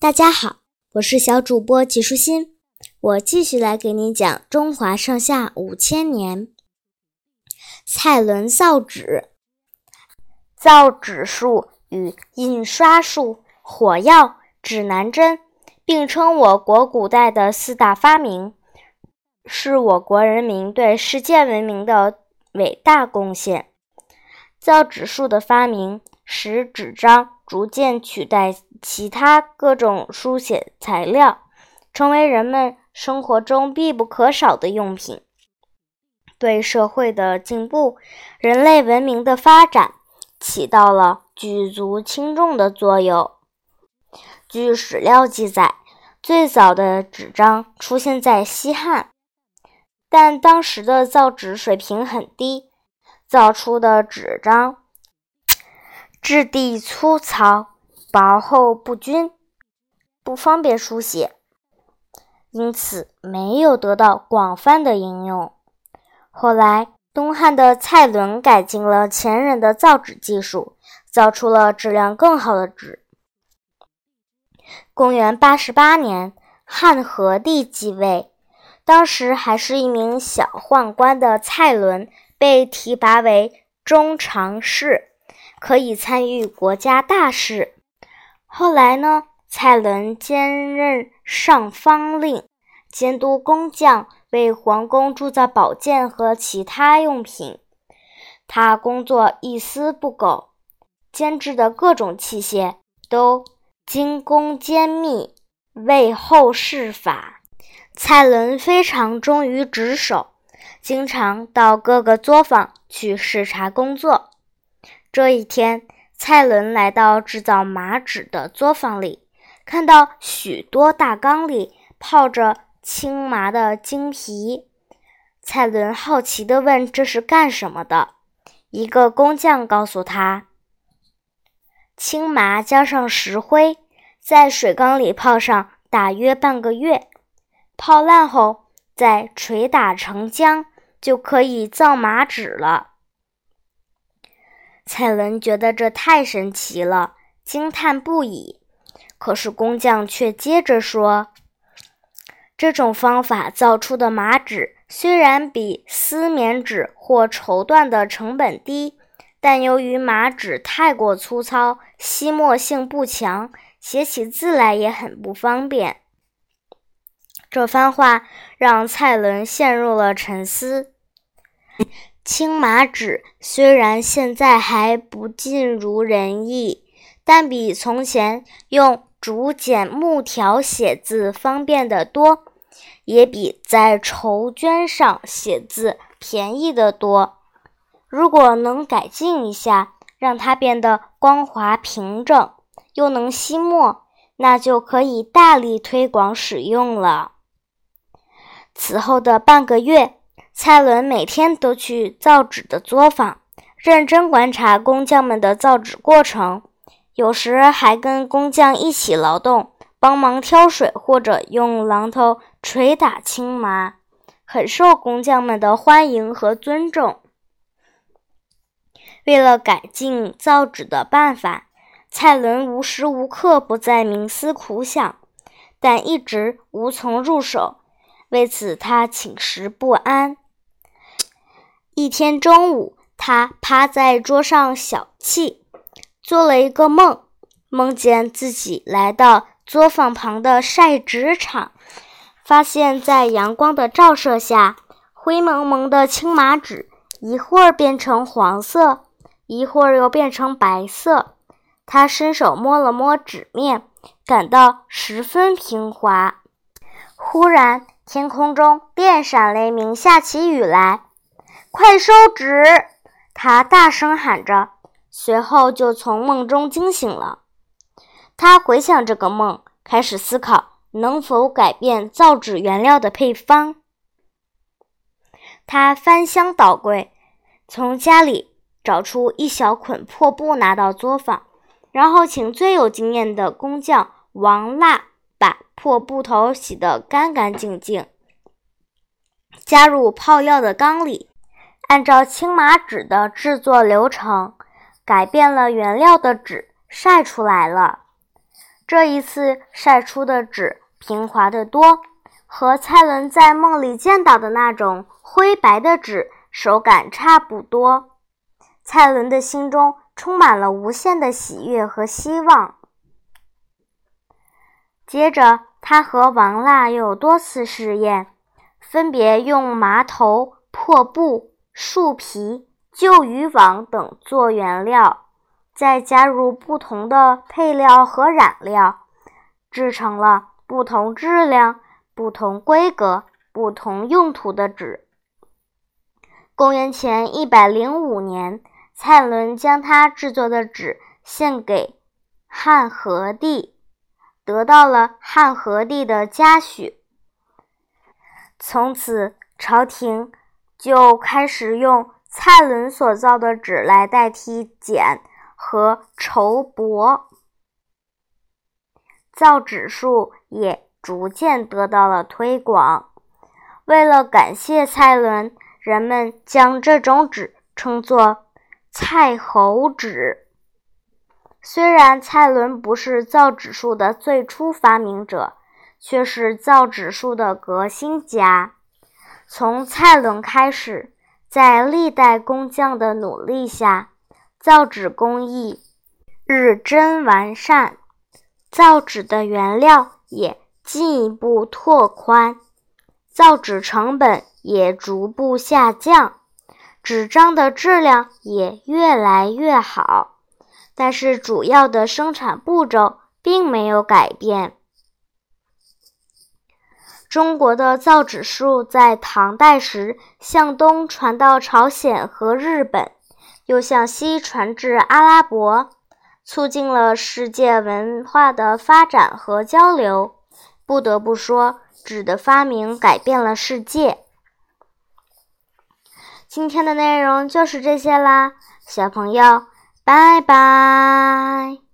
大家好，我是小主播纪舒心，我继续来给你讲中华上下五千年。蔡伦造纸，造纸术与印刷术、火药、指南针并称我国古代的四大发明，是我国人民对世界文明的伟大贡献。造纸术的发明，使纸张逐渐取代。其他各种书写材料成为人们生活中必不可少的用品，对社会的进步、人类文明的发展起到了举足轻重的作用。据史料记载，最早的纸张出现在西汉，但当时的造纸水平很低，造出的纸张质地粗糙。薄厚不均，不方便书写，因此没有得到广泛的应用。后来，东汉的蔡伦改进了前人的造纸技术，造出了质量更好的纸。公元八十八年，汉和帝继位，当时还是一名小宦官的蔡伦被提拔为中常侍，可以参与国家大事。后来呢？蔡伦兼任上方令，监督工匠为皇宫铸造宝剑和其他用品。他工作一丝不苟，监制的各种器械都精工坚密，为后世法。蔡伦非常忠于职守，经常到各个作坊去视察工作。这一天。蔡伦来到制造麻纸的作坊里，看到许多大缸里泡着青麻的精皮。蔡伦好奇地问：“这是干什么的？”一个工匠告诉他：“青麻加上石灰，在水缸里泡上大约半个月，泡烂后再捶打成浆，就可以造麻纸了。”蔡伦觉得这太神奇了，惊叹不已。可是工匠却接着说：“这种方法造出的麻纸虽然比丝棉纸或绸缎的成本低，但由于麻纸太过粗糙，吸墨性不强，写起字来也很不方便。”这番话让蔡伦陷入了沉思。青麻纸虽然现在还不尽如人意，但比从前用竹简木条写字方便得多，也比在绸绢上写字便宜得多。如果能改进一下，让它变得光滑平整，又能吸墨，那就可以大力推广使用了。此后的半个月。蔡伦每天都去造纸的作坊，认真观察工匠们的造纸过程，有时还跟工匠一起劳动，帮忙挑水或者用榔头捶打青麻，很受工匠们的欢迎和尊重。为了改进造纸的办法，蔡伦无时无刻不在冥思苦想，但一直无从入手，为此他寝食不安。一天中午，他趴在桌上小憩，做了一个梦，梦见自己来到作坊旁的晒纸厂，发现，在阳光的照射下，灰蒙蒙的青麻纸一会儿变成黄色，一会儿又变成白色。他伸手摸了摸纸面，感到十分平滑。忽然，天空中电闪雷鸣，下起雨来。快收纸！他大声喊着，随后就从梦中惊醒了。他回想这个梦，开始思考能否改变造纸原料的配方。他翻箱倒柜，从家里找出一小捆破布，拿到作坊，然后请最有经验的工匠王蜡把破布头洗得干干净净，加入泡药的缸里。按照青麻纸的制作流程，改变了原料的纸晒出来了。这一次晒出的纸平滑得多，和蔡伦在梦里见到的那种灰白的纸手感差不多。蔡伦的心中充满了无限的喜悦和希望。接着，他和王腊又多次试验，分别用麻头、破布、树皮、旧渔网等做原料。再加入不同的配料和染料，制成了不同质量、不同规格、不同用途的纸。公元前一百零五年，蔡伦将他制作的纸献给汉和帝，得到了汉和帝的嘉许。从此，朝廷就开始用蔡伦所造的纸来代替简。和绸帛，造纸术也逐渐得到了推广。为了感谢蔡伦，人们将这种纸称作“蔡侯纸”。虽然蔡伦不是造纸术的最初发明者，却是造纸术的革新家。从蔡伦开始，在历代工匠的努力下。造纸工艺日臻完善，造纸的原料也进一步拓宽，造纸成本也逐步下降，纸张的质量也越来越好。但是，主要的生产步骤并没有改变。中国的造纸术在唐代时向东传到朝鲜和日本。又向西传至阿拉伯，促进了世界文化的发展和交流。不得不说，纸的发明改变了世界。今天的内容就是这些啦，小朋友，拜拜。